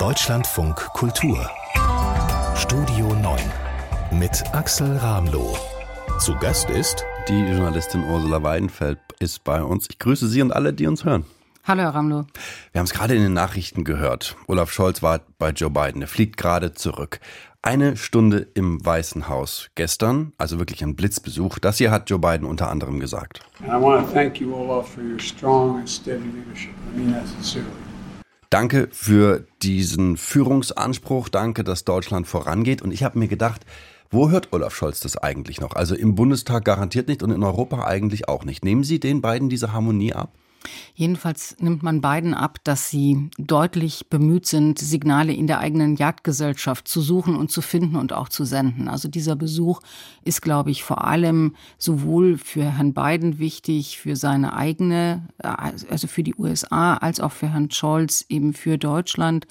Deutschlandfunk Kultur Studio 9 mit Axel Ramloh. Zu Gast ist die Journalistin Ursula Weidenfeld ist bei uns. Ich grüße Sie und alle, die uns hören. Hallo, Herr Ramloh. Wir haben es gerade in den Nachrichten gehört. Olaf Scholz war bei Joe Biden. Er fliegt gerade zurück. Eine Stunde im Weißen Haus gestern, also wirklich ein Blitzbesuch. Das hier hat Joe Biden unter anderem gesagt. Danke für diesen Führungsanspruch. Danke, dass Deutschland vorangeht. Und ich habe mir gedacht, wo hört Olaf Scholz das eigentlich noch? Also im Bundestag garantiert nicht und in Europa eigentlich auch nicht. Nehmen Sie den beiden diese Harmonie ab? Jedenfalls nimmt man beiden ab, dass sie deutlich bemüht sind, Signale in der eigenen Jagdgesellschaft zu suchen und zu finden und auch zu senden. Also dieser Besuch ist, glaube ich, vor allem sowohl für Herrn Biden wichtig, für seine eigene, also für die USA, als auch für Herrn Scholz, eben für Deutschland,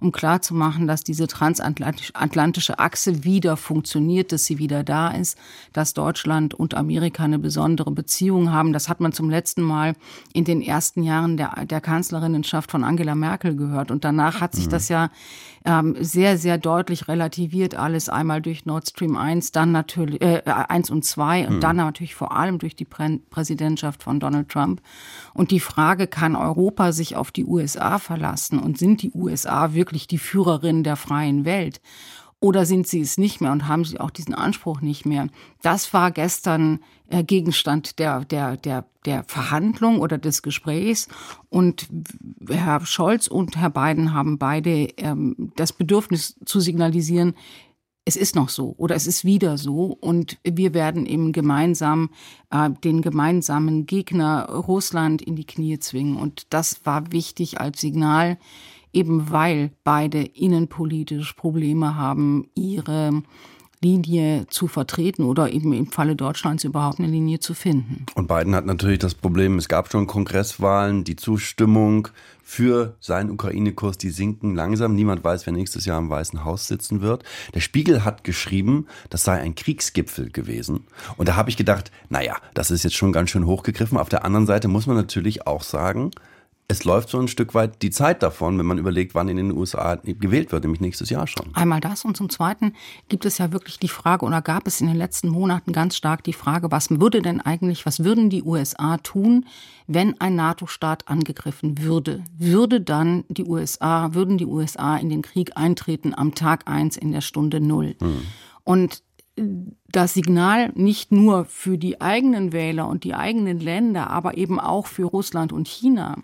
um klarzumachen, dass diese transatlantische Achse wieder funktioniert, dass sie wieder da ist, dass Deutschland und Amerika eine besondere Beziehung haben. Das hat man zum letzten Mal in den den ersten Jahren der, der Kanzlerinnenschaft von Angela Merkel gehört. Und danach hat sich mhm. das ja ähm, sehr, sehr deutlich relativiert, alles einmal durch Nord Stream 1, dann natürlich äh, 1 und 2 und mhm. dann natürlich vor allem durch die Prä Präsidentschaft von Donald Trump. Und die Frage, kann Europa sich auf die USA verlassen und sind die USA wirklich die Führerin der freien Welt? Oder sind sie es nicht mehr und haben sie auch diesen Anspruch nicht mehr? Das war gestern äh, Gegenstand der, der, der, der Verhandlung oder des Gesprächs. Und Herr Scholz und Herr Biden haben beide ähm, das Bedürfnis zu signalisieren, es ist noch so oder es ist wieder so und wir werden eben gemeinsam äh, den gemeinsamen Gegner Russland in die Knie zwingen. Und das war wichtig als Signal eben weil beide innenpolitisch Probleme haben, ihre Linie zu vertreten oder eben im Falle Deutschlands überhaupt eine Linie zu finden. Und Biden hat natürlich das Problem, es gab schon Kongresswahlen, die Zustimmung für seinen Ukraine-Kurs, die sinken langsam. Niemand weiß, wer nächstes Jahr im Weißen Haus sitzen wird. Der Spiegel hat geschrieben, das sei ein Kriegsgipfel gewesen. Und da habe ich gedacht, naja, das ist jetzt schon ganz schön hochgegriffen. Auf der anderen Seite muss man natürlich auch sagen, es läuft so ein Stück weit die Zeit davon, wenn man überlegt, wann in den USA gewählt wird, nämlich nächstes Jahr schon. Einmal das und zum Zweiten gibt es ja wirklich die Frage oder gab es in den letzten Monaten ganz stark die Frage, was würde denn eigentlich, was würden die USA tun, wenn ein NATO-Staat angegriffen würde? Würde dann die USA, würden die USA in den Krieg eintreten am Tag eins in der Stunde null? Hm. Und das Signal nicht nur für die eigenen Wähler und die eigenen Länder, aber eben auch für Russland und China.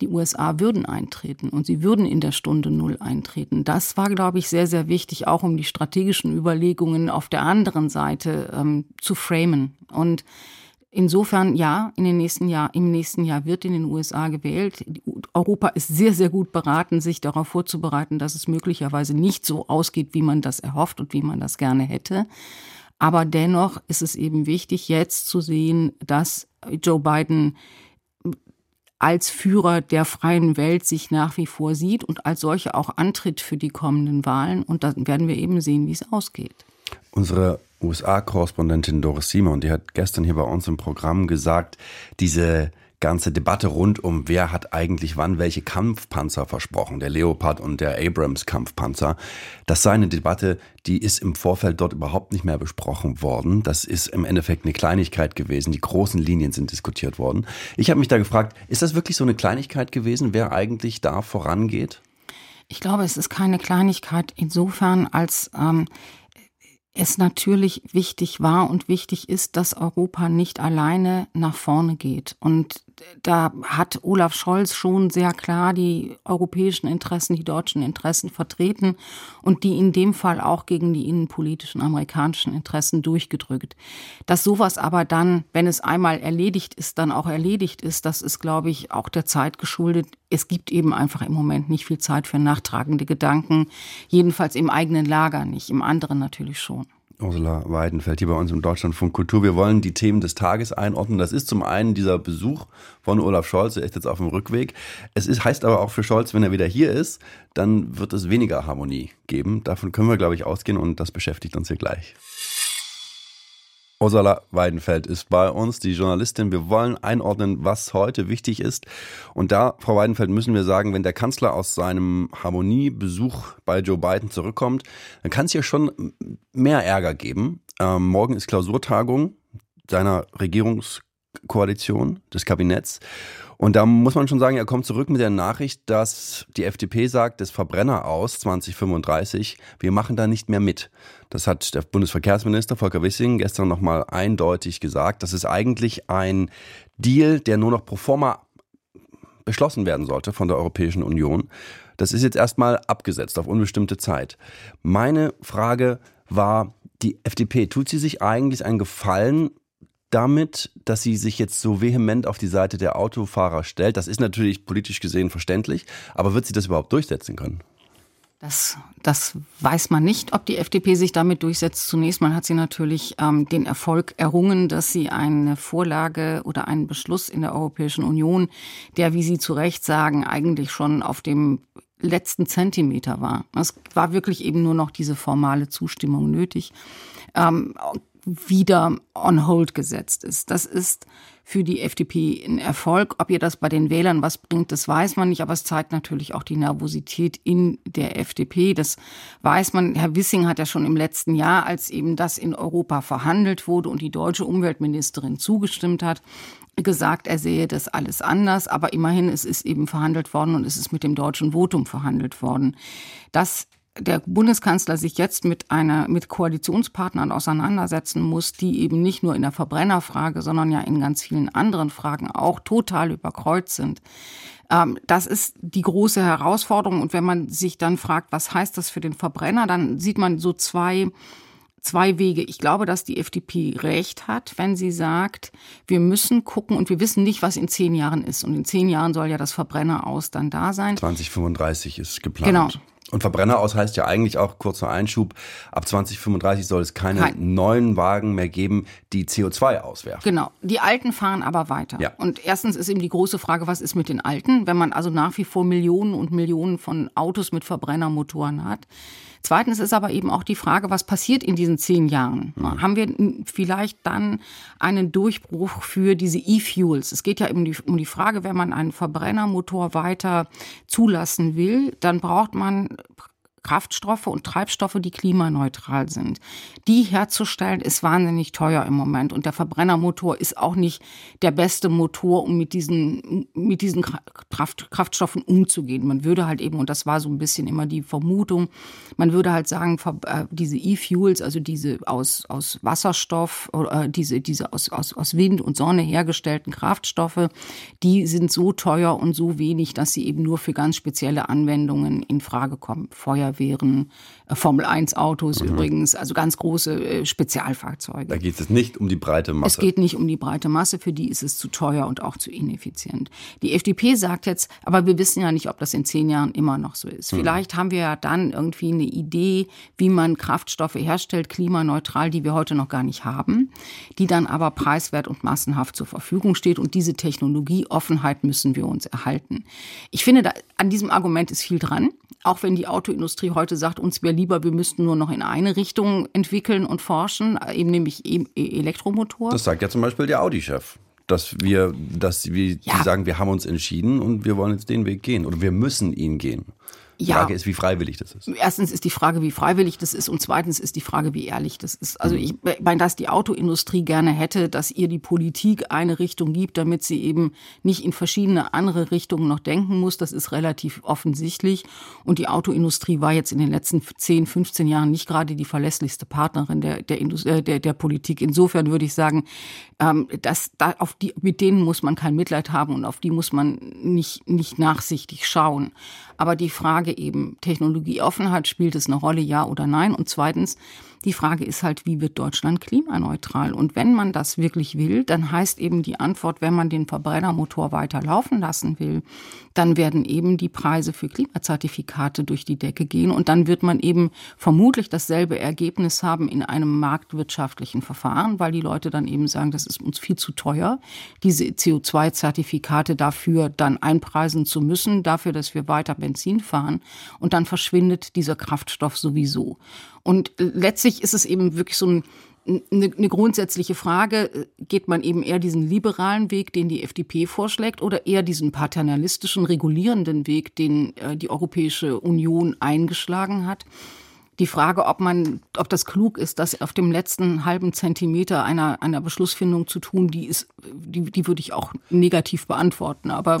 Die USA würden eintreten und sie würden in der Stunde Null eintreten. Das war, glaube ich, sehr, sehr wichtig, auch um die strategischen Überlegungen auf der anderen Seite ähm, zu framen. Und Insofern ja, in den nächsten Jahr, im nächsten Jahr wird in den USA gewählt. Europa ist sehr, sehr gut beraten, sich darauf vorzubereiten, dass es möglicherweise nicht so ausgeht, wie man das erhofft und wie man das gerne hätte. Aber dennoch ist es eben wichtig, jetzt zu sehen, dass Joe Biden als Führer der freien Welt sich nach wie vor sieht und als solche auch antritt für die kommenden Wahlen. Und dann werden wir eben sehen, wie es ausgeht. Unsere USA-Korrespondentin Doris Simon, die hat gestern hier bei uns im Programm gesagt, diese ganze Debatte rund um, wer hat eigentlich wann welche Kampfpanzer versprochen, der Leopard und der Abrams Kampfpanzer, das sei eine Debatte, die ist im Vorfeld dort überhaupt nicht mehr besprochen worden. Das ist im Endeffekt eine Kleinigkeit gewesen. Die großen Linien sind diskutiert worden. Ich habe mich da gefragt, ist das wirklich so eine Kleinigkeit gewesen, wer eigentlich da vorangeht? Ich glaube, es ist keine Kleinigkeit insofern, als ähm, es natürlich wichtig war und wichtig ist, dass Europa nicht alleine nach vorne geht. Und da hat Olaf Scholz schon sehr klar die europäischen Interessen, die deutschen Interessen vertreten und die in dem Fall auch gegen die innenpolitischen amerikanischen Interessen durchgedrückt. Dass sowas aber dann, wenn es einmal erledigt ist, dann auch erledigt ist, das ist, glaube ich, auch der Zeit geschuldet. Es gibt eben einfach im Moment nicht viel Zeit für nachtragende Gedanken, jedenfalls im eigenen Lager nicht, im anderen natürlich schon. Ursula Weidenfeld hier bei uns im Deutschlandfunk Kultur. Wir wollen die Themen des Tages einordnen. Das ist zum einen dieser Besuch von Olaf Scholz, der ist jetzt auf dem Rückweg. Es ist, heißt aber auch für Scholz, wenn er wieder hier ist, dann wird es weniger Harmonie geben. Davon können wir, glaube ich, ausgehen und das beschäftigt uns hier gleich. Ursula Weidenfeld ist bei uns, die Journalistin. Wir wollen einordnen, was heute wichtig ist. Und da, Frau Weidenfeld, müssen wir sagen, wenn der Kanzler aus seinem Harmoniebesuch bei Joe Biden zurückkommt, dann kann es hier schon mehr Ärger geben. Ähm, morgen ist Klausurtagung seiner Regierungskoalition, des Kabinetts. Und da muss man schon sagen, er kommt zurück mit der Nachricht, dass die FDP sagt, das Verbrenner aus 2035, wir machen da nicht mehr mit. Das hat der Bundesverkehrsminister Volker Wissing gestern nochmal eindeutig gesagt. Das ist eigentlich ein Deal, der nur noch pro forma beschlossen werden sollte von der Europäischen Union. Das ist jetzt erstmal abgesetzt auf unbestimmte Zeit. Meine Frage war, die FDP, tut sie sich eigentlich einen Gefallen damit, dass sie sich jetzt so vehement auf die Seite der Autofahrer stellt? Das ist natürlich politisch gesehen verständlich, aber wird sie das überhaupt durchsetzen können? Das, das weiß man nicht, ob die FDP sich damit durchsetzt. Zunächst mal hat sie natürlich ähm, den Erfolg errungen, dass sie eine Vorlage oder einen Beschluss in der Europäischen Union, der, wie Sie zu Recht sagen, eigentlich schon auf dem letzten Zentimeter war. Es war wirklich eben nur noch diese formale Zustimmung nötig. Ähm, wieder on hold gesetzt ist. Das ist für die FDP ein Erfolg. Ob ihr das bei den Wählern was bringt, das weiß man nicht, aber es zeigt natürlich auch die Nervosität in der FDP. Das weiß man. Herr Wissing hat ja schon im letzten Jahr, als eben das in Europa verhandelt wurde und die deutsche Umweltministerin zugestimmt hat, gesagt, er sehe das alles anders, aber immerhin es ist eben verhandelt worden und es ist mit dem deutschen Votum verhandelt worden. Das der Bundeskanzler sich jetzt mit einer, mit Koalitionspartnern auseinandersetzen muss, die eben nicht nur in der Verbrennerfrage, sondern ja in ganz vielen anderen Fragen auch total überkreuzt sind. Ähm, das ist die große Herausforderung. Und wenn man sich dann fragt, was heißt das für den Verbrenner, dann sieht man so zwei, zwei Wege. Ich glaube, dass die FDP recht hat, wenn sie sagt, wir müssen gucken und wir wissen nicht, was in zehn Jahren ist. Und in zehn Jahren soll ja das Verbrenner aus dann da sein. 2035 ist geplant. Genau. Und Verbrenner aus heißt ja eigentlich auch, kurzer Einschub, ab 2035 soll es keine Kein. neuen Wagen mehr geben, die CO2 auswerfen. Genau. Die alten fahren aber weiter. Ja. Und erstens ist eben die große Frage, was ist mit den alten? Wenn man also nach wie vor Millionen und Millionen von Autos mit Verbrennermotoren hat, Zweitens ist aber eben auch die Frage, was passiert in diesen zehn Jahren? Mhm. Haben wir vielleicht dann einen Durchbruch für diese E-Fuels? Es geht ja eben um die Frage, wenn man einen Verbrennermotor weiter zulassen will, dann braucht man Kraftstoffe und Treibstoffe, die klimaneutral sind. Die herzustellen ist wahnsinnig teuer im Moment und der Verbrennermotor ist auch nicht der beste Motor, um mit diesen, mit diesen Kraft, Kraftstoffen umzugehen. Man würde halt eben, und das war so ein bisschen immer die Vermutung, man würde halt sagen, äh, diese E-Fuels, also diese aus, aus Wasserstoff, oder äh, diese, diese aus, aus, aus Wind und Sonne hergestellten Kraftstoffe, die sind so teuer und so wenig, dass sie eben nur für ganz spezielle Anwendungen in Frage kommen. Feuer wären äh, Formel 1 Autos mhm. übrigens, also ganz große äh, Spezialfahrzeuge. Da geht es nicht um die breite Masse. Es geht nicht um die breite Masse, für die ist es zu teuer und auch zu ineffizient. Die FDP sagt jetzt, aber wir wissen ja nicht, ob das in zehn Jahren immer noch so ist. Mhm. Vielleicht haben wir ja dann irgendwie eine Idee, wie man Kraftstoffe herstellt, klimaneutral, die wir heute noch gar nicht haben, die dann aber preiswert und massenhaft zur Verfügung steht. Und diese Technologieoffenheit müssen wir uns erhalten. Ich finde, da, an diesem Argument ist viel dran. Auch wenn die Autoindustrie heute sagt, uns wäre lieber, wir müssten nur noch in eine Richtung entwickeln und forschen, eben nämlich e-, e Elektromotor. Das sagt ja zum Beispiel der Audi-Chef dass wir, dass wir ja. sagen, wir haben uns entschieden und wir wollen jetzt den Weg gehen oder wir müssen ihn gehen. Die ja. Frage ist, wie freiwillig das ist. Erstens ist die Frage, wie freiwillig das ist und zweitens ist die Frage, wie ehrlich das ist. Also mhm. ich meine, dass die Autoindustrie gerne hätte, dass ihr die Politik eine Richtung gibt, damit sie eben nicht in verschiedene andere Richtungen noch denken muss, das ist relativ offensichtlich. Und die Autoindustrie war jetzt in den letzten 10, 15 Jahren nicht gerade die verlässlichste Partnerin der, der, Indust äh, der, der Politik. Insofern würde ich sagen, ähm, dass da auf die, mit denen muss man kein Mitleid haben und auf die muss man nicht, nicht nachsichtig schauen. Aber die Frage eben, Technologieoffenheit, spielt es eine Rolle, ja oder nein? Und zweitens, die Frage ist halt, wie wird Deutschland klimaneutral? Und wenn man das wirklich will, dann heißt eben die Antwort, wenn man den Verbrennermotor weiter laufen lassen will, dann werden eben die Preise für Klimazertifikate durch die Decke gehen und dann wird man eben vermutlich dasselbe Ergebnis haben in einem marktwirtschaftlichen Verfahren, weil die Leute dann eben sagen, das ist uns viel zu teuer, diese CO2-Zertifikate dafür dann einpreisen zu müssen, dafür, dass wir weiter Benzin fahren und dann verschwindet dieser Kraftstoff sowieso. Und letztlich ist es eben wirklich so ein eine, eine grundsätzliche Frage, geht man eben eher diesen liberalen Weg, den die FDP vorschlägt, oder eher diesen paternalistischen, regulierenden Weg, den äh, die Europäische Union eingeschlagen hat? Die Frage, ob man, ob das klug ist, das auf dem letzten halben Zentimeter einer, einer Beschlussfindung zu tun, die ist, die, die würde ich auch negativ beantworten. Aber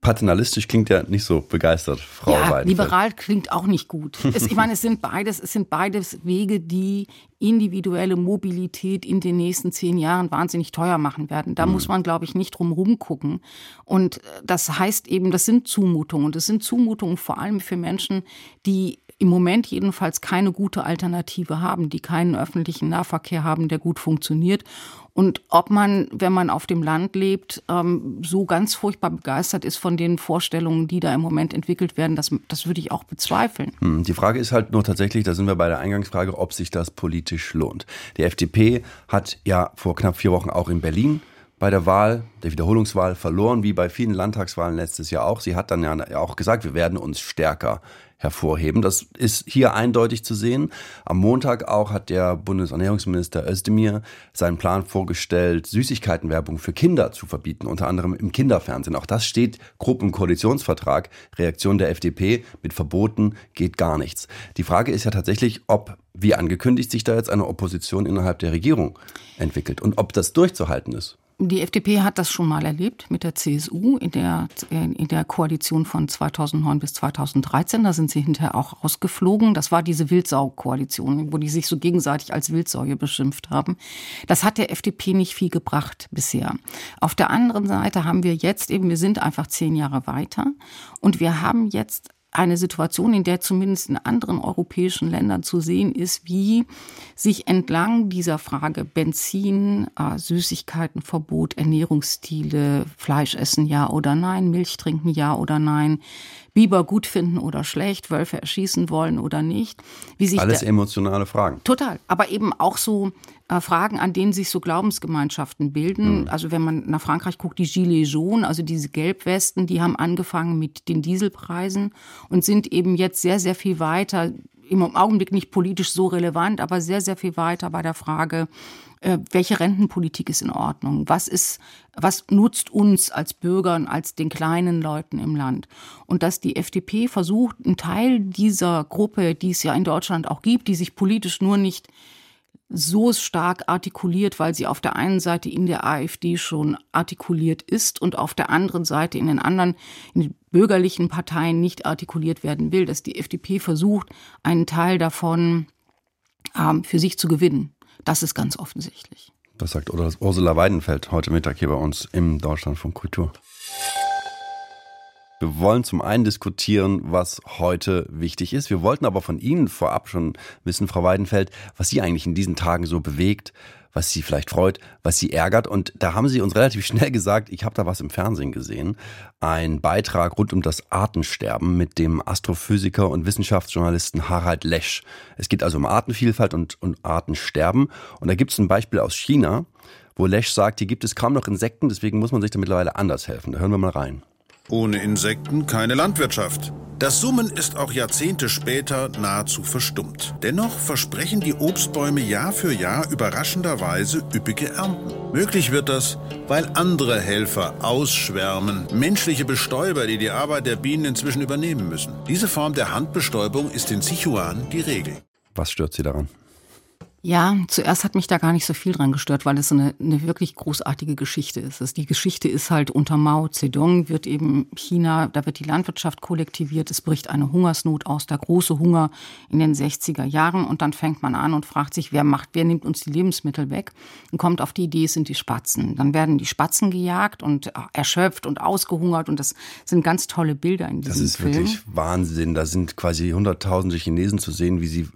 paternalistisch klingt ja nicht so begeistert, Frau ja, Weidenfeld. liberal klingt auch nicht gut. Es, ich meine, es sind beides, es sind beides Wege, die individuelle Mobilität in den nächsten zehn Jahren wahnsinnig teuer machen werden. Da mhm. muss man, glaube ich, nicht drum rumgucken. Und das heißt eben, das sind Zumutungen. Und das sind Zumutungen vor allem für Menschen, die im Moment jedenfalls keine gute Alternative haben, die keinen öffentlichen Nahverkehr haben, der gut funktioniert. Und ob man, wenn man auf dem Land lebt, ähm, so ganz furchtbar begeistert ist von den Vorstellungen, die da im Moment entwickelt werden, das, das würde ich auch bezweifeln. Hm, die Frage ist halt nur tatsächlich, da sind wir bei der Eingangsfrage, ob sich das politisch lohnt. Die FDP hat ja vor knapp vier Wochen auch in Berlin bei der Wahl, der Wiederholungswahl verloren, wie bei vielen Landtagswahlen letztes Jahr auch. Sie hat dann ja auch gesagt, wir werden uns stärker hervorheben. Das ist hier eindeutig zu sehen. Am Montag auch hat der Bundesernährungsminister Özdemir seinen Plan vorgestellt, Süßigkeitenwerbung für Kinder zu verbieten, unter anderem im Kinderfernsehen. Auch das steht grob im Koalitionsvertrag. Reaktion der FDP mit Verboten geht gar nichts. Die Frage ist ja tatsächlich, ob, wie angekündigt, sich da jetzt eine Opposition innerhalb der Regierung entwickelt und ob das durchzuhalten ist. Die FDP hat das schon mal erlebt mit der CSU in der, in der Koalition von 2009 bis 2013. Da sind sie hinterher auch rausgeflogen. Das war diese Wildsau-Koalition, wo die sich so gegenseitig als Wildsäue beschimpft haben. Das hat der FDP nicht viel gebracht bisher. Auf der anderen Seite haben wir jetzt eben, wir sind einfach zehn Jahre weiter und wir haben jetzt eine Situation, in der zumindest in anderen europäischen Ländern zu sehen ist, wie sich entlang dieser Frage Benzin, äh, Süßigkeitenverbot, Ernährungsstile, Fleisch essen ja oder nein, Milch trinken ja oder nein, Biber gut finden oder schlecht, Wölfe erschießen wollen oder nicht. Wie sich Alles emotionale Fragen. Total, aber eben auch so Fragen, an denen sich so Glaubensgemeinschaften bilden. Mhm. Also wenn man nach Frankreich guckt, die Gilets jaunes, also diese Gelbwesten, die haben angefangen mit den Dieselpreisen und sind eben jetzt sehr, sehr viel weiter im Augenblick nicht politisch so relevant, aber sehr, sehr viel weiter bei der Frage, äh, welche Rentenpolitik ist in Ordnung? Was ist, was nutzt uns als Bürgern, als den kleinen Leuten im Land? Und dass die FDP versucht, einen Teil dieser Gruppe, die es ja in Deutschland auch gibt, die sich politisch nur nicht so stark artikuliert, weil sie auf der einen Seite in der AfD schon artikuliert ist und auf der anderen Seite in den anderen, in den bürgerlichen Parteien nicht artikuliert werden will, dass die FDP versucht, einen Teil davon ähm, für sich zu gewinnen. Das ist ganz offensichtlich. Das sagt Ursula Weidenfeld heute Mittag hier bei uns im Deutschlandfunk Kultur. Wir wollen zum einen diskutieren, was heute wichtig ist. Wir wollten aber von Ihnen vorab schon wissen, Frau Weidenfeld, was Sie eigentlich in diesen Tagen so bewegt, was Sie vielleicht freut, was Sie ärgert. Und da haben Sie uns relativ schnell gesagt, ich habe da was im Fernsehen gesehen. Ein Beitrag rund um das Artensterben mit dem Astrophysiker und Wissenschaftsjournalisten Harald Lesch. Es geht also um Artenvielfalt und, und Artensterben. Und da gibt es ein Beispiel aus China, wo Lesch sagt, hier gibt es kaum noch Insekten, deswegen muss man sich da mittlerweile anders helfen. Da hören wir mal rein. Ohne Insekten keine Landwirtschaft. Das Summen ist auch Jahrzehnte später nahezu verstummt. Dennoch versprechen die Obstbäume Jahr für Jahr überraschenderweise üppige Ernten. Möglich wird das, weil andere Helfer ausschwärmen, menschliche Bestäuber, die die Arbeit der Bienen inzwischen übernehmen müssen. Diese Form der Handbestäubung ist in Sichuan die Regel. Was stört Sie daran? Ja, zuerst hat mich da gar nicht so viel dran gestört, weil es eine, eine wirklich großartige Geschichte ist. Also die Geschichte ist halt unter Mao Zedong wird eben China, da wird die Landwirtschaft kollektiviert, es bricht eine Hungersnot aus, der große Hunger in den 60er Jahren und dann fängt man an und fragt sich, wer macht, wer nimmt uns die Lebensmittel weg und kommt auf die Idee, es sind die Spatzen. Dann werden die Spatzen gejagt und erschöpft und ausgehungert und das sind ganz tolle Bilder in diesem Film. Das ist Film. wirklich Wahnsinn. Da sind quasi hunderttausende Chinesen zu sehen, wie sie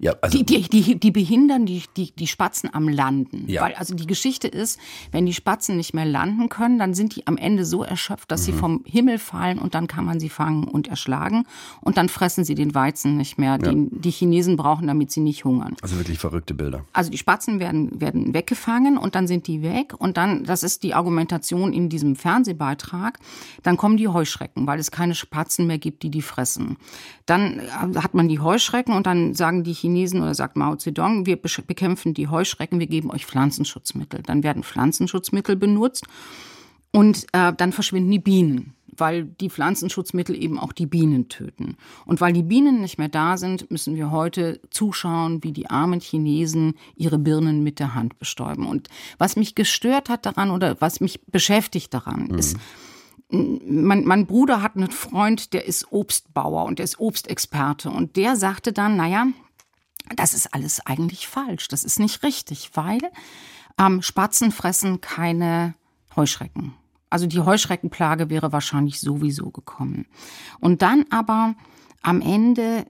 ja, also die, die, die, die behindern die, die, die Spatzen am Landen. Ja. Weil also die Geschichte ist, wenn die Spatzen nicht mehr landen können, dann sind die am Ende so erschöpft, dass mhm. sie vom Himmel fallen und dann kann man sie fangen und erschlagen und dann fressen sie den Weizen nicht mehr, den die Chinesen brauchen, damit sie nicht hungern. Also wirklich verrückte Bilder. Also die Spatzen werden, werden weggefangen und dann sind die weg und dann, das ist die Argumentation in diesem Fernsehbeitrag, dann kommen die Heuschrecken, weil es keine Spatzen mehr gibt, die die fressen. Dann äh, hat man die Heuschrecken und dann sagen die Chinesen, Chinesen oder sagt Mao Zedong, wir bekämpfen die Heuschrecken, wir geben euch Pflanzenschutzmittel. Dann werden Pflanzenschutzmittel benutzt und äh, dann verschwinden die Bienen weil die Pflanzenschutzmittel eben auch die Bienen töten. Und weil die Bienen nicht mehr da sind, müssen wir heute zuschauen, wie die armen Chinesen ihre Birnen mit der Hand bestäuben. Und was mich gestört hat daran oder was mich beschäftigt daran, mhm. ist, mein, mein Bruder hat einen Freund, der ist Obstbauer und der ist Obstexperte. Und der sagte dann, naja, das ist alles eigentlich falsch. Das ist nicht richtig, weil ähm, Spatzen fressen keine Heuschrecken. Also die Heuschreckenplage wäre wahrscheinlich sowieso gekommen. Und dann aber am Ende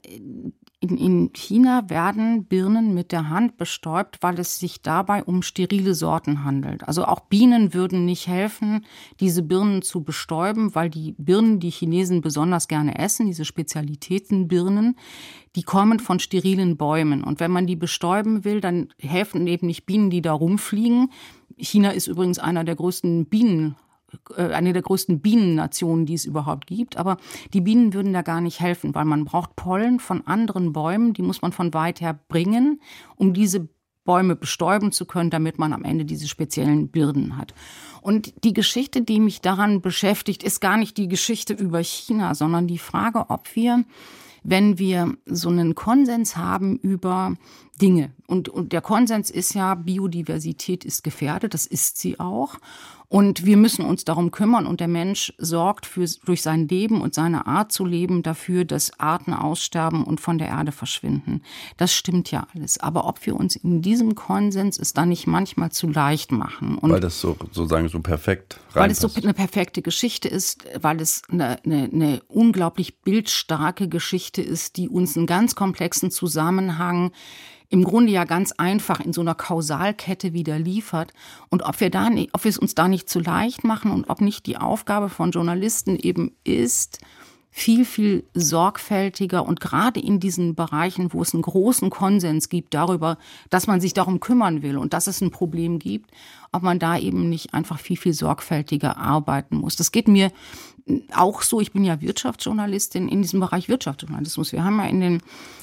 in, in China werden Birnen mit der Hand bestäubt, weil es sich dabei um sterile Sorten handelt. Also auch Bienen würden nicht helfen, diese Birnen zu bestäuben, weil die Birnen, die Chinesen besonders gerne essen, diese Spezialitätenbirnen, die kommen von sterilen Bäumen. Und wenn man die bestäuben will, dann helfen eben nicht Bienen, die da rumfliegen. China ist übrigens einer der größten Bienen eine der größten Bienennationen, die es überhaupt gibt. Aber die Bienen würden da gar nicht helfen, weil man braucht Pollen von anderen Bäumen, die muss man von weit her bringen, um diese Bäume bestäuben zu können, damit man am Ende diese speziellen Birnen hat. Und die Geschichte, die mich daran beschäftigt, ist gar nicht die Geschichte über China, sondern die Frage, ob wir wenn wir so einen Konsens haben über Dinge. Und, und der Konsens ist ja, Biodiversität ist gefährdet, das ist sie auch. Und wir müssen uns darum kümmern. Und der Mensch sorgt für, durch sein Leben und seine Art zu leben dafür, dass Arten aussterben und von der Erde verschwinden. Das stimmt ja alles. Aber ob wir uns in diesem Konsens es dann nicht manchmal zu leicht machen. Und weil das so, sozusagen so perfekt reinpasst. Weil es so eine perfekte Geschichte ist, weil es eine, eine, eine unglaublich bildstarke Geschichte ist, die uns einen ganz komplexen Zusammenhang im Grunde ja ganz einfach in so einer Kausalkette wieder liefert. Und ob wir, da ob wir es uns da nicht zu leicht machen und ob nicht die Aufgabe von Journalisten eben ist, viel, viel sorgfältiger und gerade in diesen Bereichen, wo es einen großen Konsens gibt darüber, dass man sich darum kümmern will und dass es ein Problem gibt, ob man da eben nicht einfach viel, viel sorgfältiger arbeiten muss. Das geht mir auch so, ich bin ja Wirtschaftsjournalistin in diesem Bereich Wirtschaftsjournalismus. Wir haben ja in den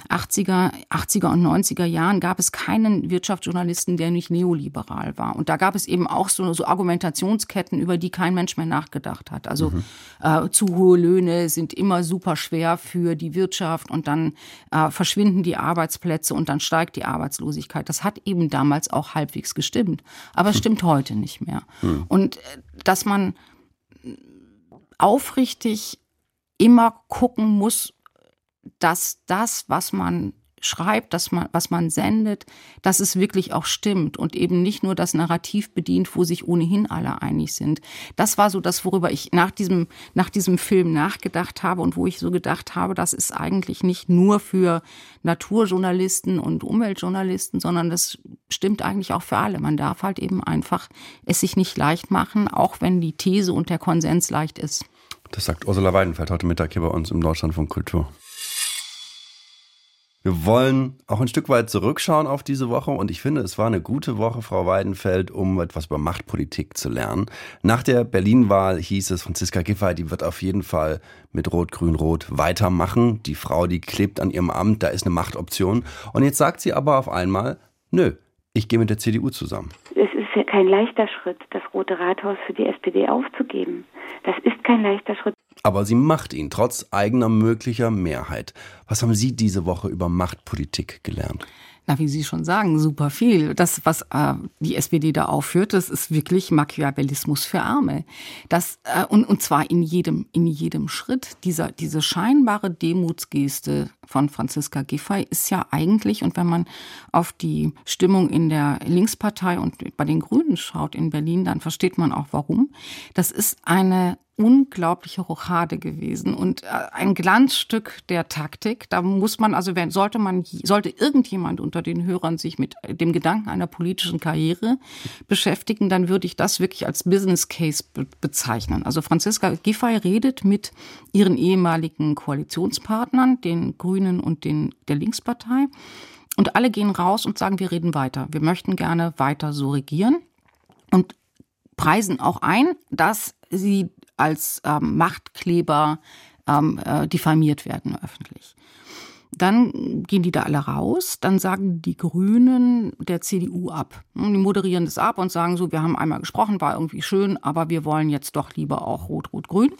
80er, 80er und 90er Jahren gab es keinen Wirtschaftsjournalisten, der nicht neoliberal war. Und da gab es eben auch so, so Argumentationsketten, über die kein Mensch mehr nachgedacht hat. Also mhm. äh, zu hohe Löhne sind immer super schwer für die Wirtschaft und dann äh, verschwinden die Arbeitsplätze und dann steigt die Arbeitslosigkeit. Das hat eben damals auch halbwegs gestimmt. Aber es hm. stimmt heute nicht mehr. Mhm. Und äh, dass man aufrichtig immer gucken muss, dass das, was man schreibt, dass man, was man sendet, dass es wirklich auch stimmt und eben nicht nur das Narrativ bedient, wo sich ohnehin alle einig sind. Das war so das, worüber ich nach diesem, nach diesem Film nachgedacht habe und wo ich so gedacht habe, das ist eigentlich nicht nur für Naturjournalisten und Umweltjournalisten, sondern das stimmt eigentlich auch für alle. Man darf halt eben einfach es sich nicht leicht machen, auch wenn die These und der Konsens leicht ist. Das sagt Ursula Weidenfeld heute Mittag hier bei uns im Deutschland von Kultur. Wir wollen auch ein Stück weit zurückschauen auf diese Woche und ich finde, es war eine gute Woche, Frau Weidenfeld, um etwas über Machtpolitik zu lernen. Nach der Berlin-Wahl hieß es, Franziska Giffey, die wird auf jeden Fall mit Rot-Grün-Rot weitermachen. Die Frau, die klebt an ihrem Amt, da ist eine Machtoption. Und jetzt sagt sie aber auf einmal, nö, ich gehe mit der CDU zusammen. Es ist ja kein leichter Schritt, das Rote Rathaus für die SPD aufzugeben. Das ist kein leichter Schritt. Aber sie macht ihn trotz eigener möglicher Mehrheit. Was haben Sie diese Woche über Machtpolitik gelernt? Na, wie Sie schon sagen, super viel. Das, was äh, die SPD da aufführt, das ist wirklich Machiavellismus für Arme. Das, äh, und, und zwar in jedem, in jedem Schritt. Dieser, diese scheinbare Demutsgeste von Franziska Giffey ist ja eigentlich, und wenn man auf die Stimmung in der Linkspartei und bei den Grünen schaut in Berlin, dann versteht man auch warum. Das ist eine unglaubliche Rochade gewesen und äh, ein Glanzstück der Taktik. Da muss man also, wenn, sollte man, sollte irgendjemand unter den Hörern sich mit dem Gedanken einer politischen Karriere beschäftigen, dann würde ich das wirklich als Business Case be bezeichnen. Also Franziska Giffey redet mit ihren ehemaligen Koalitionspartnern, den Grünen und den, der Linkspartei. Und alle gehen raus und sagen, wir reden weiter. Wir möchten gerne weiter so regieren und preisen auch ein, dass sie als ähm, Machtkleber ähm, äh, diffamiert werden öffentlich. dann gehen die da alle raus, dann sagen die Grünen der CDU ab. Die moderieren das ab und sagen so, wir haben einmal gesprochen, war irgendwie schön, aber wir wollen jetzt doch lieber auch Rot-Rot-Grün.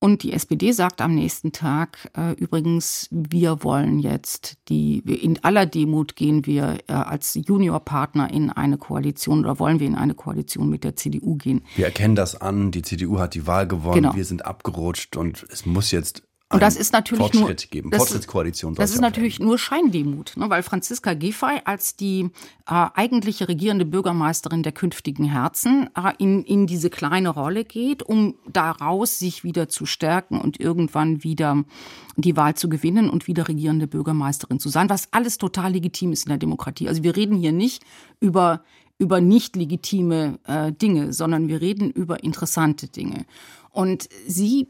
Und die SPD sagt am nächsten Tag äh, übrigens, wir wollen jetzt die, in aller Demut gehen wir äh, als Juniorpartner in eine Koalition oder wollen wir in eine Koalition mit der CDU gehen. Wir erkennen das an, die CDU hat die Wahl gewonnen, genau. wir sind abgerutscht und es muss jetzt und das ist natürlich Fortschritt nur, geben. Fortschrittskoalition. Das ist natürlich nur Scheindemut, ne, weil Franziska Giffey als die äh, eigentliche regierende Bürgermeisterin der künftigen Herzen äh, in, in diese kleine Rolle geht, um daraus sich wieder zu stärken und irgendwann wieder die Wahl zu gewinnen und wieder regierende Bürgermeisterin zu sein, was alles total legitim ist in der Demokratie. Also wir reden hier nicht über über nicht legitime äh, Dinge, sondern wir reden über interessante Dinge. Und sie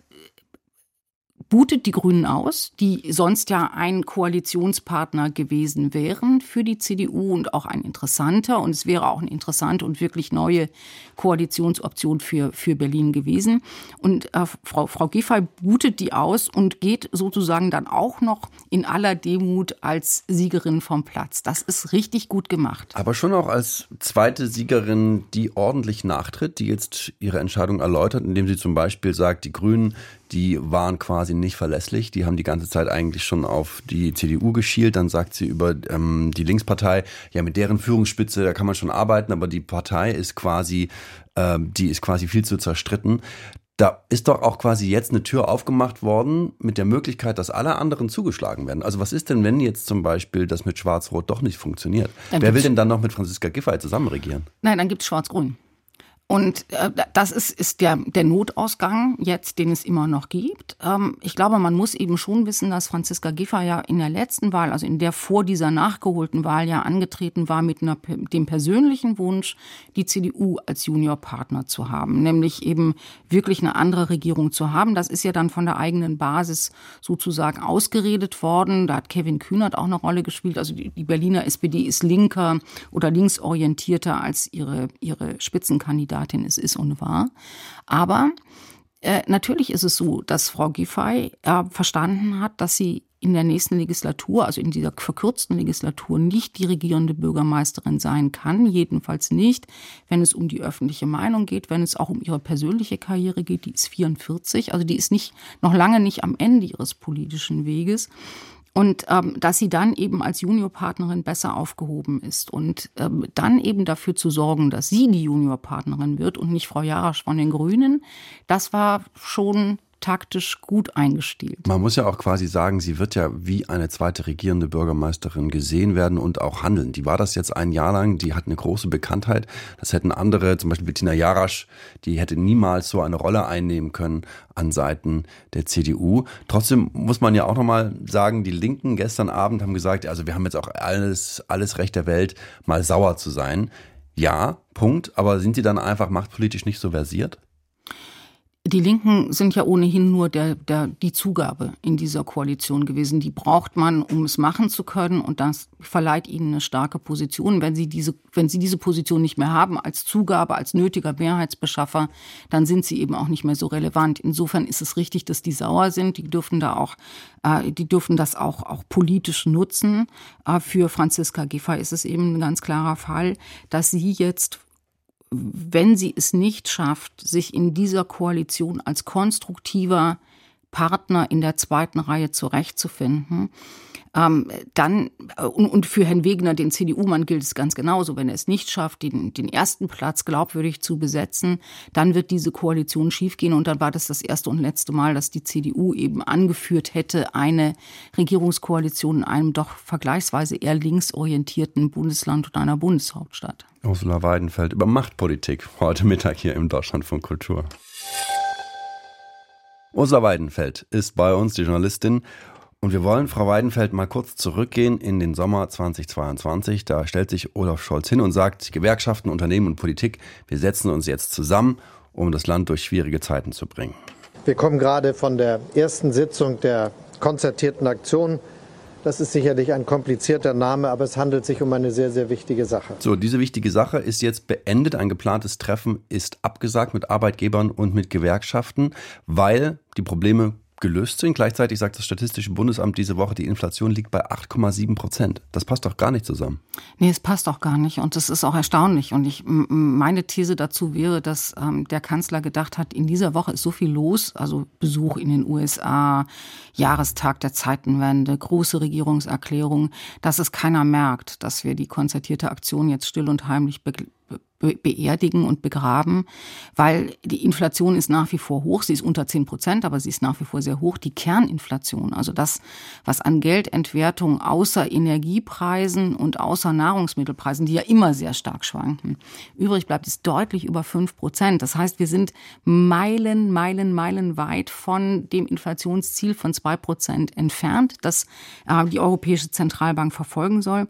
bootet die Grünen aus, die sonst ja ein Koalitionspartner gewesen wären für die CDU und auch ein interessanter. Und es wäre auch eine interessante und wirklich neue Koalitionsoption für, für Berlin gewesen. Und äh, Frau, Frau Giffey bootet die aus und geht sozusagen dann auch noch in aller Demut als Siegerin vom Platz. Das ist richtig gut gemacht. Aber schon auch als zweite Siegerin, die ordentlich nachtritt, die jetzt ihre Entscheidung erläutert, indem sie zum Beispiel sagt, die Grünen die waren quasi nicht verlässlich. Die haben die ganze Zeit eigentlich schon auf die CDU geschielt. Dann sagt sie über ähm, die Linkspartei, ja, mit deren Führungsspitze, da kann man schon arbeiten, aber die Partei ist quasi, äh, die ist quasi viel zu zerstritten. Da ist doch auch quasi jetzt eine Tür aufgemacht worden mit der Möglichkeit, dass alle anderen zugeschlagen werden. Also was ist denn, wenn jetzt zum Beispiel das mit Schwarz-Rot doch nicht funktioniert? Dann Wer will denn dann noch mit Franziska Giffey zusammen regieren? Nein, dann gibt es Schwarz-Grün. Und äh, das ist, ist der, der Notausgang jetzt, den es immer noch gibt. Ähm, ich glaube, man muss eben schon wissen, dass Franziska Giffey ja in der letzten Wahl, also in der vor dieser nachgeholten Wahl ja angetreten war mit einer, dem persönlichen Wunsch, die CDU als Juniorpartner zu haben, nämlich eben wirklich eine andere Regierung zu haben. Das ist ja dann von der eigenen Basis sozusagen ausgeredet worden. Da hat Kevin Kühnert auch eine Rolle gespielt. Also die, die Berliner SPD ist linker oder linksorientierter als ihre, ihre Spitzenkandidaten. Kandidatin es ist und war. Aber äh, natürlich ist es so, dass Frau Giffey äh, verstanden hat, dass sie in der nächsten Legislatur, also in dieser verkürzten Legislatur, nicht die regierende Bürgermeisterin sein kann. Jedenfalls nicht, wenn es um die öffentliche Meinung geht, wenn es auch um ihre persönliche Karriere geht. Die ist 44, also die ist nicht, noch lange nicht am Ende ihres politischen Weges. Und ähm, dass sie dann eben als Juniorpartnerin besser aufgehoben ist und ähm, dann eben dafür zu sorgen, dass sie die Juniorpartnerin wird und nicht Frau Jarasch von den Grünen, das war schon taktisch gut eingestielt. Man muss ja auch quasi sagen, sie wird ja wie eine zweite regierende Bürgermeisterin gesehen werden und auch handeln. Die war das jetzt ein Jahr lang, die hat eine große Bekanntheit. Das hätten andere, zum Beispiel Bettina Jarasch, die hätte niemals so eine Rolle einnehmen können an Seiten der CDU. Trotzdem muss man ja auch nochmal sagen, die Linken gestern Abend haben gesagt, also wir haben jetzt auch alles, alles Recht der Welt, mal sauer zu sein. Ja, Punkt. Aber sind sie dann einfach machtpolitisch nicht so versiert? Die Linken sind ja ohnehin nur der, der, die Zugabe in dieser Koalition gewesen. Die braucht man, um es machen zu können. Und das verleiht ihnen eine starke Position. Wenn sie diese, wenn sie diese Position nicht mehr haben als Zugabe, als nötiger Mehrheitsbeschaffer, dann sind sie eben auch nicht mehr so relevant. Insofern ist es richtig, dass die sauer sind. Die dürfen da auch, äh, die dürfen das auch, auch politisch nutzen. Äh, für Franziska Giffey ist es eben ein ganz klarer Fall, dass sie jetzt wenn sie es nicht schafft, sich in dieser Koalition als konstruktiver Partner in der zweiten Reihe zurechtzufinden, ähm, dann, äh, und, und für Herrn Wegner, den CDU-Mann, gilt es ganz genauso. Wenn er es nicht schafft, den, den ersten Platz glaubwürdig zu besetzen, dann wird diese Koalition schiefgehen. Und dann war das das erste und letzte Mal, dass die CDU eben angeführt hätte, eine Regierungskoalition in einem doch vergleichsweise eher linksorientierten Bundesland und einer Bundeshauptstadt. Ursula Weidenfeld über Machtpolitik heute Mittag hier im Deutschlandfunk Kultur. Ursula Weidenfeld ist bei uns, die Journalistin. Und wir wollen, Frau Weidenfeld, mal kurz zurückgehen in den Sommer 2022. Da stellt sich Olaf Scholz hin und sagt, Gewerkschaften, Unternehmen und Politik, wir setzen uns jetzt zusammen, um das Land durch schwierige Zeiten zu bringen. Wir kommen gerade von der ersten Sitzung der konzertierten Aktion das ist sicherlich ein komplizierter Name, aber es handelt sich um eine sehr, sehr wichtige Sache. So, diese wichtige Sache ist jetzt beendet. Ein geplantes Treffen ist abgesagt mit Arbeitgebern und mit Gewerkschaften, weil die Probleme gelöst sind. Gleichzeitig sagt das Statistische Bundesamt diese Woche, die Inflation liegt bei 8,7 Prozent. Das passt doch gar nicht zusammen. Nee, es passt auch gar nicht. Und das ist auch erstaunlich. Und ich, meine These dazu wäre, dass ähm, der Kanzler gedacht hat, in dieser Woche ist so viel los. Also Besuch in den USA, Jahrestag der Zeitenwende, große Regierungserklärung, dass es keiner merkt, dass wir die konzertierte Aktion jetzt still und heimlich beerdigen und begraben, weil die Inflation ist nach wie vor hoch. Sie ist unter 10 Prozent, aber sie ist nach wie vor sehr hoch. Die Kerninflation, also das, was an Geldentwertung außer Energiepreisen und außer Nahrungsmittelpreisen, die ja immer sehr stark schwanken, übrig bleibt, ist deutlich über 5 Prozent. Das heißt, wir sind Meilen, Meilen, Meilen weit von dem Inflationsziel von 2 Prozent entfernt, das äh, die Europäische Zentralbank verfolgen soll.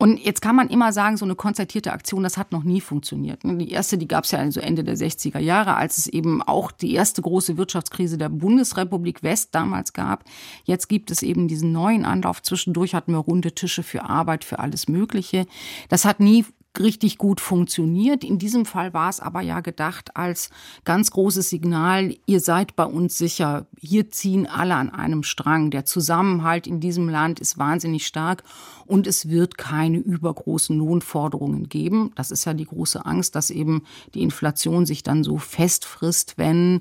Und jetzt kann man immer sagen, so eine konzertierte Aktion, das hat noch nie funktioniert. Die erste, die gab es ja also Ende der 60er Jahre, als es eben auch die erste große Wirtschaftskrise der Bundesrepublik West damals gab. Jetzt gibt es eben diesen neuen Anlauf. Zwischendurch hatten wir runde Tische für Arbeit, für alles Mögliche. Das hat nie richtig gut funktioniert. In diesem Fall war es aber ja gedacht als ganz großes Signal, ihr seid bei uns sicher. Hier ziehen alle an einem Strang. Der Zusammenhalt in diesem Land ist wahnsinnig stark und es wird keine übergroßen Lohnforderungen geben. Das ist ja die große Angst, dass eben die Inflation sich dann so festfrisst, wenn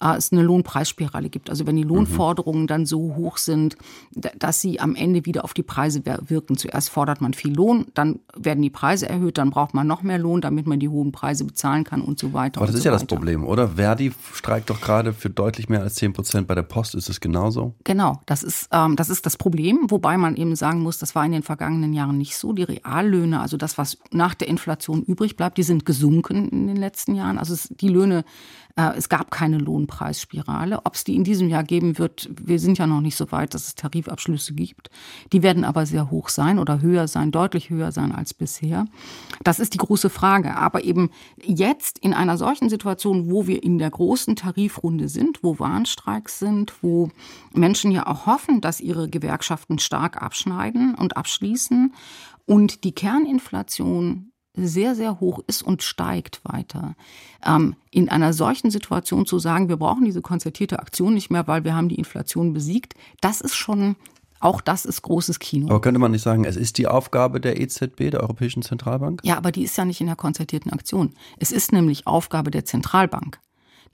äh, es eine Lohnpreisspirale gibt. Also wenn die Lohnforderungen dann so hoch sind, dass sie am Ende wieder auf die Preise wirken. Zuerst fordert man viel Lohn, dann werden die Preise erhöht, dann braucht man noch mehr Lohn, damit man die hohen Preise bezahlen kann und so weiter. Aber das ist so ja weiter. das Problem, oder? Verdi streikt doch gerade für deutlich mehr als 10 Prozent. Bei der Post ist es genauso. Genau, das ist, ähm, das ist das Problem, wobei man eben sagen muss, das war in den vergangenen Jahren nicht so. Die Reallöhne, also das, was nach der Inflation übrig bleibt, die sind gesunken in den letzten Jahren. Also es, die Löhne es gab keine Lohnpreisspirale. Ob es die in diesem Jahr geben wird, wir sind ja noch nicht so weit, dass es Tarifabschlüsse gibt. Die werden aber sehr hoch sein oder höher sein, deutlich höher sein als bisher. Das ist die große Frage. Aber eben jetzt in einer solchen Situation, wo wir in der großen Tarifrunde sind, wo Warnstreiks sind, wo Menschen ja auch hoffen, dass ihre Gewerkschaften stark abschneiden und abschließen und die Kerninflation sehr, sehr hoch ist und steigt weiter. Ähm, in einer solchen Situation zu sagen, wir brauchen diese konzertierte Aktion nicht mehr, weil wir haben die Inflation besiegt, das ist schon auch das ist großes Kino. Aber könnte man nicht sagen, es ist die Aufgabe der EZB, der Europäischen Zentralbank? Ja, aber die ist ja nicht in der konzertierten Aktion. Es ist nämlich Aufgabe der Zentralbank.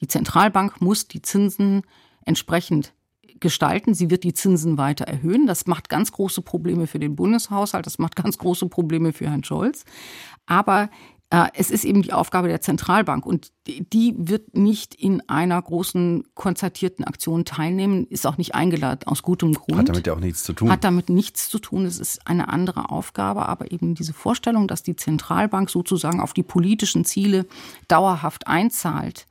Die Zentralbank muss die Zinsen entsprechend gestalten. Sie wird die Zinsen weiter erhöhen. Das macht ganz große Probleme für den Bundeshaushalt. Das macht ganz große Probleme für Herrn Scholz. Aber äh, es ist eben die Aufgabe der Zentralbank und die wird nicht in einer großen konzertierten Aktion teilnehmen, ist auch nicht eingeladen aus gutem Grund. Hat damit ja auch nichts zu tun. Hat damit nichts zu tun. Es ist eine andere Aufgabe, aber eben diese Vorstellung, dass die Zentralbank sozusagen auf die politischen Ziele dauerhaft einzahlt,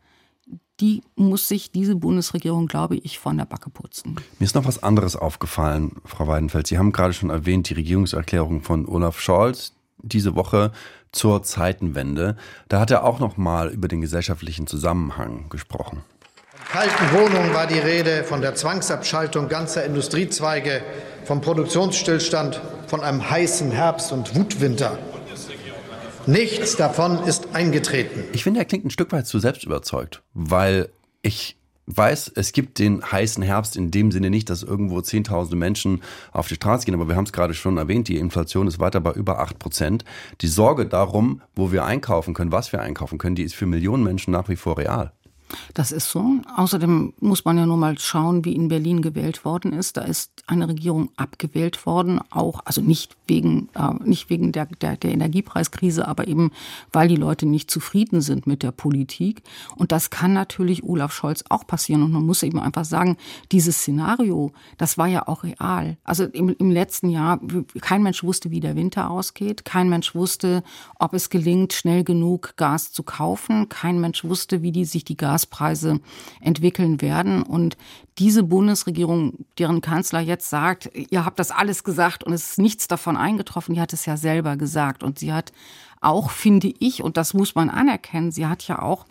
die muss sich diese Bundesregierung, glaube ich, von der Backe putzen. Mir ist noch was anderes aufgefallen, Frau Weidenfeld. Sie haben gerade schon erwähnt, die Regierungserklärung von Olaf Scholz diese Woche zur Zeitenwende. Da hat er auch noch mal über den gesellschaftlichen Zusammenhang gesprochen. Von kalten Wohnungen war die Rede, von der Zwangsabschaltung ganzer Industriezweige, vom Produktionsstillstand, von einem heißen Herbst und Wutwinter. Nichts davon ist eingetreten. Ich finde, er klingt ein Stück weit zu selbstüberzeugt, weil ich weiß, es gibt den heißen Herbst in dem Sinne nicht, dass irgendwo zehntausende Menschen auf die Straße gehen, aber wir haben es gerade schon erwähnt, die Inflation ist weiter bei über acht Prozent. Die Sorge darum, wo wir einkaufen können, was wir einkaufen können, die ist für Millionen Menschen nach wie vor real. Das ist so. Außerdem muss man ja nur mal schauen, wie in Berlin gewählt worden ist. Da ist eine Regierung abgewählt worden, auch, also nicht wegen, äh, nicht wegen der, der, der Energiepreiskrise, aber eben, weil die Leute nicht zufrieden sind mit der Politik. Und das kann natürlich Olaf Scholz auch passieren. Und man muss eben einfach sagen, dieses Szenario, das war ja auch real. Also im, im letzten Jahr, kein Mensch wusste, wie der Winter ausgeht. Kein Mensch wusste, ob es gelingt, schnell genug Gas zu kaufen. Kein Mensch wusste, wie die sich die Gas Gaspreise entwickeln werden. Und diese Bundesregierung, deren Kanzler jetzt sagt, ihr habt das alles gesagt und es ist nichts davon eingetroffen, die hat es ja selber gesagt. Und sie hat auch, finde ich, und das muss man anerkennen, sie hat ja auch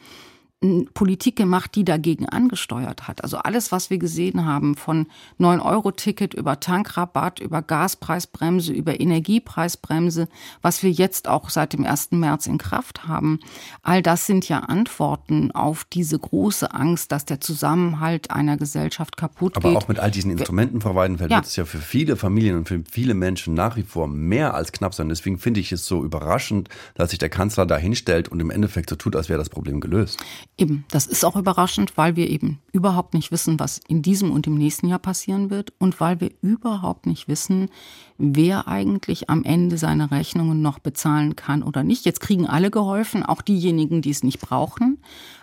Politik gemacht, die dagegen angesteuert hat. Also alles, was wir gesehen haben, von 9-Euro-Ticket über Tankrabatt, über Gaspreisbremse, über Energiepreisbremse, was wir jetzt auch seit dem 1. März in Kraft haben, all das sind ja Antworten auf diese große Angst, dass der Zusammenhalt einer Gesellschaft kaputt Aber geht. auch mit all diesen Instrumenten, Frau Weidenfeld, Ja. wird es ja für viele Familien und für viele Menschen nach wie vor mehr als knapp sein. Deswegen finde ich es so überraschend, dass sich der Kanzler da hinstellt und im Endeffekt so tut, als wäre das Problem gelöst. Eben, das ist auch überraschend, weil wir eben überhaupt nicht wissen, was in diesem und im nächsten Jahr passieren wird und weil wir überhaupt nicht wissen, wer eigentlich am Ende seine Rechnungen noch bezahlen kann oder nicht. Jetzt kriegen alle geholfen, auch diejenigen, die es nicht brauchen.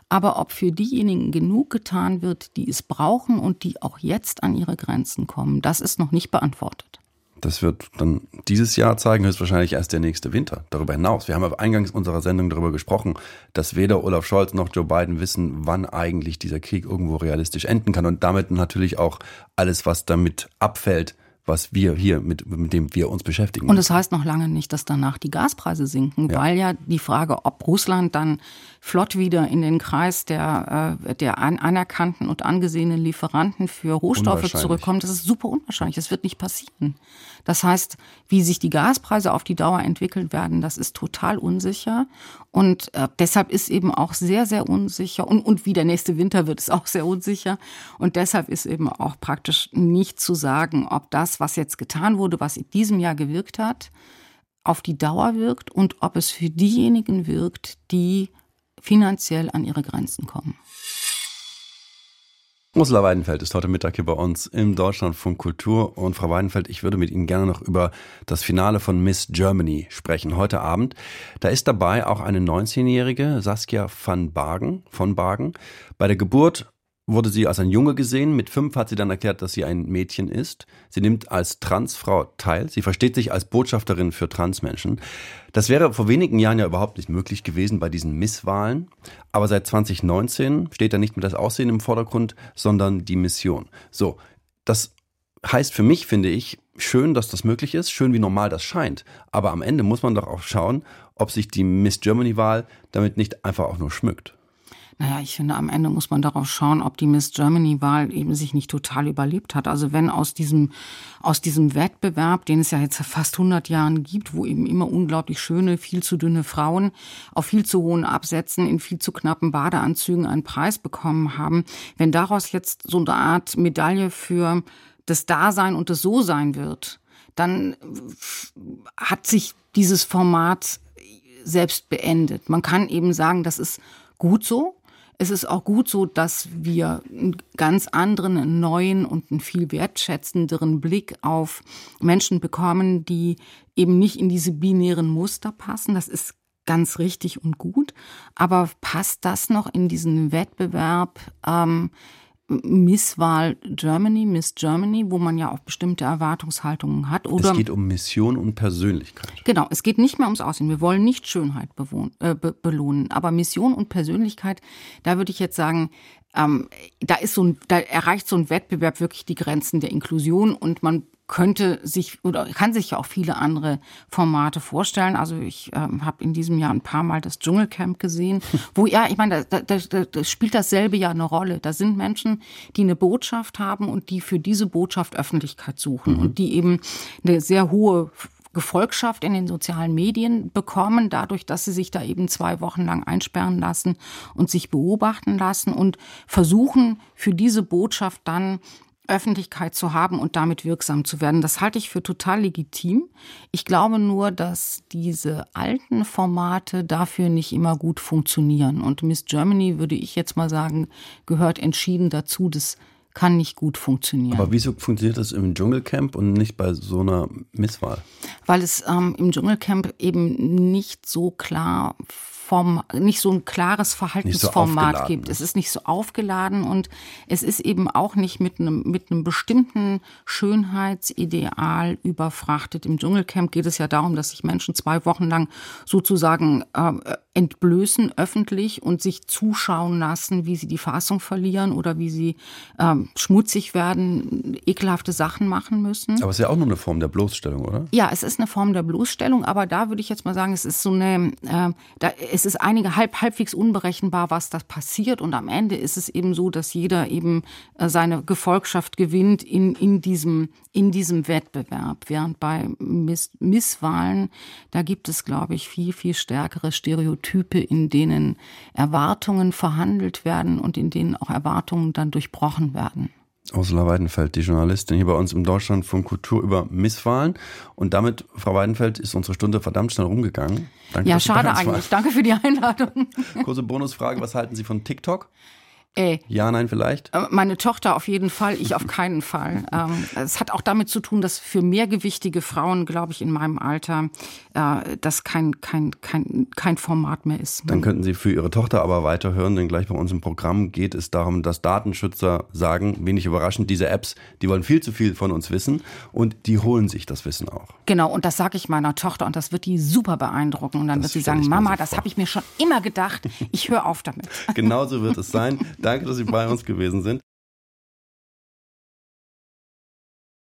Aber ob für diejenigen genug getan wird, die es brauchen und die auch jetzt an ihre Grenzen kommen, das ist noch nicht beantwortet. Das wird dann dieses Jahr zeigen, höchstwahrscheinlich erst der nächste Winter. Darüber hinaus. Wir haben aber eingangs unserer Sendung darüber gesprochen, dass weder Olaf Scholz noch Joe Biden wissen, wann eigentlich dieser Krieg irgendwo realistisch enden kann und damit natürlich auch alles, was damit abfällt, was wir hier, mit, mit dem wir uns beschäftigen. Und das heißt noch lange nicht, dass danach die Gaspreise sinken, Ja. weil ja die Frage, ob Russland dann flott wieder in den Kreis der, äh, der an, anerkannten und angesehenen Lieferanten für Rohstoffe zurückkommt, das ist super unwahrscheinlich. Das wird nicht passieren. Das heißt, wie sich die Gaspreise auf die Dauer entwickeln werden, das ist total unsicher. Und äh, deshalb ist eben auch sehr, sehr unsicher. Und, und wie der nächste Winter wird, ist auch sehr unsicher. Und deshalb ist eben auch praktisch nicht zu sagen, ob das, was jetzt getan wurde, was in diesem Jahr gewirkt hat, auf die Dauer wirkt und ob es für diejenigen wirkt, die finanziell an ihre Grenzen kommen. Ursula Weidenfeld ist heute Mittag hier bei uns im Deutschlandfunk Kultur. Und Frau Weidenfeld, ich würde mit Ihnen gerne noch über das Finale von Miss Germany sprechen, heute Abend. Da ist dabei auch eine 19-jährige Saskia van Bargen, von Bargen. Bei der Geburt wurde sie als ein Junge gesehen. Mit fünf hat sie dann erklärt, dass sie ein Mädchen ist. Sie nimmt als Transfrau teil. Sie versteht sich als Botschafterin für Transmenschen. Das wäre vor wenigen Jahren ja überhaupt nicht möglich gewesen bei diesen Misswahlen. Aber seit 2019 steht da nicht mehr das Aussehen im Vordergrund, sondern die Mission. So, das heißt für mich, finde ich, schön, dass das möglich ist, schön wie normal das scheint. Aber am Ende muss man doch auch schauen, ob sich die Miss Germany-Wahl damit nicht einfach auch nur schmückt. Naja, ich finde, am Ende muss man darauf schauen, ob die Miss Germany-Wahl eben sich nicht total überlebt hat. Also wenn aus diesem, aus diesem Wettbewerb, den es ja jetzt fast 100 Jahren gibt, wo eben immer unglaublich schöne, viel zu dünne Frauen auf viel zu hohen Absätzen in viel zu knappen Badeanzügen einen Preis bekommen haben, wenn daraus jetzt so eine Art Medaille für das Dasein und das So-Sein wird, dann hat sich dieses Format selbst beendet. Man kann eben sagen, das ist gut so. Es ist auch gut so, dass wir einen ganz anderen, einen neuen und einen viel wertschätzenderen Blick auf Menschen bekommen, die eben nicht in diese binären Muster passen. Das ist ganz richtig und gut. Aber passt das noch in diesen Wettbewerb? Ähm, Misswahl Germany, Miss Germany, wo man ja auch bestimmte Erwartungshaltungen hat. Oder es geht um Mission und Persönlichkeit. Genau, es geht nicht mehr ums Aussehen. Wir wollen nicht Schönheit bewohnen, äh, be belohnen, aber Mission und Persönlichkeit, da würde ich jetzt sagen, ähm, da ist so ein, da erreicht so ein Wettbewerb wirklich die Grenzen der Inklusion und man könnte sich oder kann sich ja auch viele andere Formate vorstellen. Also ich ähm, habe in diesem Jahr ein paar Mal das Dschungelcamp gesehen, wo ja, ich meine, da, da, da, da spielt dasselbe ja eine Rolle. Da sind Menschen, die eine Botschaft haben und die für diese Botschaft Öffentlichkeit suchen Mhm. und die eben eine sehr hohe Gefolgschaft in den sozialen Medien bekommen, dadurch, dass sie sich da eben zwei Wochen lang einsperren lassen und sich beobachten lassen und versuchen, für diese Botschaft dann Öffentlichkeit zu haben und damit wirksam zu werden. Das halte ich für total legitim. Ich glaube nur, dass diese alten Formate dafür nicht immer gut funktionieren. Und Miss Germany, würde ich jetzt mal sagen, gehört entschieden dazu. Das kann nicht gut funktionieren. Aber wieso funktioniert das im Dschungelcamp und nicht bei so einer Misswahl? Weil es ähm, im Dschungelcamp eben nicht so klar Form, nicht so ein klares Verhaltensformat aufgeladen gibt. Es ist nicht so aufgeladen und es ist eben auch nicht mit einem, mit einem bestimmten Schönheitsideal überfrachtet. Im Dschungelcamp geht es ja darum, dass sich Menschen zwei Wochen lang sozusagen äh, entblößen öffentlich und sich zuschauen lassen, wie sie die Fassung verlieren oder wie sie ähm, schmutzig werden, ekelhafte Sachen machen müssen. Aber es ist ja auch nur eine Form der Bloßstellung, oder? Ja, es ist eine Form der Bloßstellung, aber da würde ich jetzt mal sagen, es ist so eine, äh, da, es ist einige halb, halbwegs unberechenbar, was da passiert. Und am Ende ist es eben so, dass jeder eben äh, seine Gefolgschaft gewinnt in, in, diesem, in diesem Wettbewerb. Während bei Miss, Misswahlen, da gibt es, glaube ich, viel, viel stärkere Stereotype, in denen Erwartungen verhandelt werden und in denen auch Erwartungen dann durchbrochen werden. Ursula Weidenfeld, die Journalistin hier bei uns im Deutschland von Kultur über Misswahlen. Und damit, Frau Weidenfeld, ist unsere Stunde verdammt schnell rumgegangen. Danke, ja, schade eigentlich. Danke für die Einladung. Kurze Bonusfrage, was halten Sie von TikTok? Äh, ja, nein, vielleicht? Äh, meine Tochter auf jeden Fall, ich auf keinen Fall. Ähm, es hat auch damit zu tun, dass für mehrgewichtige Frauen, glaube ich, in meinem Alter, äh, das kein, kein, kein, kein Format mehr ist. Dann könnten Sie für Ihre Tochter aber weiterhören, denn gleich bei uns im Programm geht es darum, dass Datenschützer sagen, wenig überraschend, diese Apps, die wollen viel zu viel von uns wissen und die holen sich das Wissen auch. Genau, und das sage ich meiner Tochter und das wird die super beeindrucken. Und dann das wird sie sagen, Mama, das habe ich mir schon immer gedacht, ich höre auf damit. Genauso wird es sein. Danke, dass Sie bei uns gewesen sind.